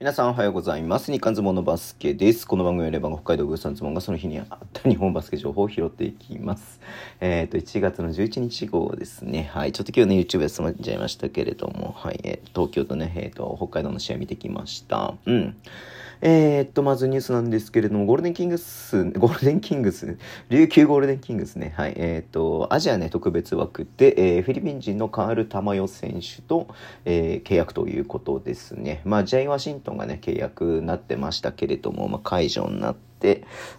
皆さんおはようございます。日刊ズボンのバスケです。この番組はレバン北海道グースンズボンがその日にあった日本バスケ情報を拾っていきます。えっ、ー、と、1月の11日号ですね。はい。ちょっと今日ね、YouTube 休まっちゃいましたけれども、はい。えー、東京とね、えっ、ー、と、北海道の試合見てきました。うん。え、っと、まずニュースなんですけれども、ゴールデンキングス、ゴールデンキングス、琉球ゴールデンキングスね、はい、えー、っと、アジアね、特別枠で、えー、フィリピン人のカール・タマヨ選手と、えー、契約ということですね。まあ、ジェイ・ワシントンがね、契約になってましたけれども、まあ、解除になって、、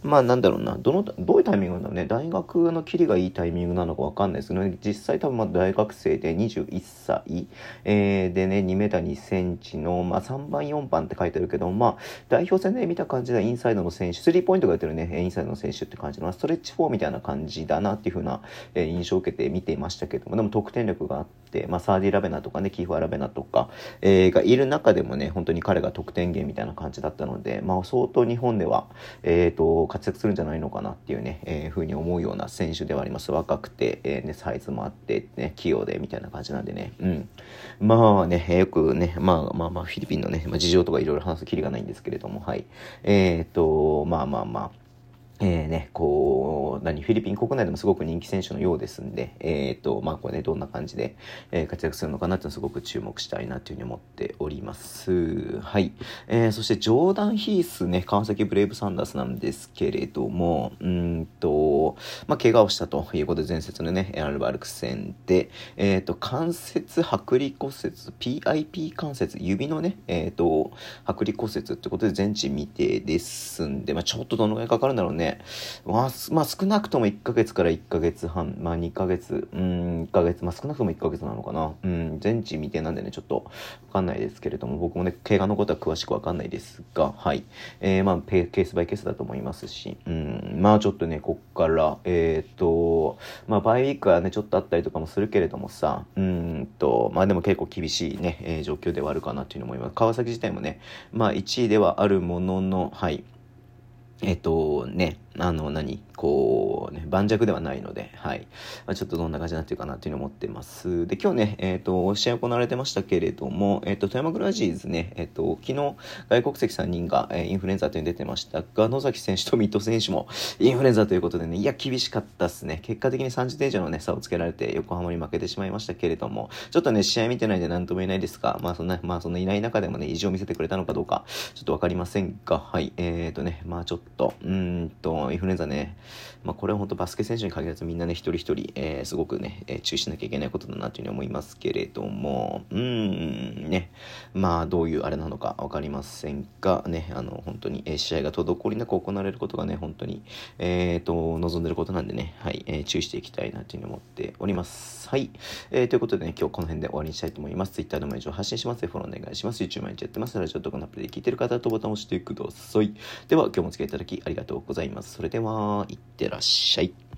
まあなんだろうな、どの、どういうタイミングなんだろうね。大学の切りがいいタイミングなのかわかんないですけど、ね、実際多分まだ大学生で21歳、えー、でね、2メーター2センチの、まあ3番4番って書いてあるけど、まあ代表戦で見た感じでインサイドの選手、スリーポイントが出てるね、インサイドの選手って感じの、ストレッチ4みたいな感じだなっていう風な、え、印象を受けて見ていましたけども、でも得点力があって、まあサーディ・ラベナとかね、キーファー・ラベナとか、えー、がいる中でもね、本当に彼が得点源みたいな感じだったので、まあ相当日本では、ええ、ー、と、活躍するんじゃないのかなっていうね、えー、ふうに思うような選手ではあります。若くて、えー、ね、サイズもあって、ね、器用で、みたいな感じなんでね。うん。まあね、よくね、まあまあまあ、フィリピンのね、まあ、事情とかいろいろ話すきりがないんですけれども、はい。えー、と、まあまあまあ、えー、ね、こう、何、フィリピン国内でもすごく人気選手のようですんで、えっ、ー、と、まあ、これね、どんな感じで、えー、活躍するのかなっていうのすごく注目したいなというふうに思っております。はい。えー、そして、ジョーダン・ヒースね、川崎ブレイブサンダースなんですけれども、うんと、まあ、怪我をしたということで、前節のね、アルバルク戦で、えっ、ー、と、関節剥離骨折、PIP 関節、指のね、えっ、と、剥離骨折ってことで全治未定ですんで、まあ、ちょっとどのぐらいかかるんだろうね。まあ、まあ、少なくとも1ヶ月から1ヶ月半、まあ2ヶ月、うん、1ヶ月、まあ少なくとも1ヶ月なのかな。うん、全治未定なんでね、ちょっとわかんないですけれども、僕もね、怪我のことは詳しくわかんないですが、はい。えー、まあ、ケースバイケースだと思いますし、うん、まあちょっとね、こっから、えっ、ー、と、まあバイウィークはね、ちょっとあったりとかもするけれどもさ、うんと、まあでも結構厳しいね、えー、状況ではあるかなというのも思います。川崎自体もね、まあ1位ではあるものの、はい。えっとね、あの何、こうね、盤石ではないので、はい。まあ、ちょっとどんな感じになってるかなっていうのを思ってます。で、今日ね、えっ、ー、と、試合行われてましたけれども、えっ、ー、と、富山グラジーズね、えっ、ー、と、昨日、外国籍3人が、えインフルエンザというの出てましたが、野崎選手と水戸選手もインフルエンザということでね、いや、厳しかったっすね。結果的に30点以上のね、差をつけられて、横浜に負けてしまいましたけれども、ちょっとね、試合見てないで何とも言えないですが、まあ、そんな、まあ、そんないない中でもね、意地を見せてくれたのかどうか、ちょっとわかりませんが、はい。えっ、とね、まあ、ちょっと、うんと、インフルエンザね、まあ、これは本当バスケ選手に限らずみんなね、一人一人、えー、すごくね、えー、注意しなきゃいけないことだなというふうに思いますけれども、うん、ね、まあ、どういうあれなのかわかりませんが、ね、あの、本当に、えー、試合が滞りなく行われることがね、本当に、えっ、ー、と、望んでることなんでね、はい、えー、注意していきたいなというふうに思っております。はい。えー、ということでね、今日この辺で終わりにしたいと思います。Twitter でも以上発信します。フォローお願いします。YouTube 毎日やってます。ラジオとかのアプリで聞いてる方とボタンを押してください。では、今日もお付き合いいただきありがとうございます。それでは、いってらっしゃい。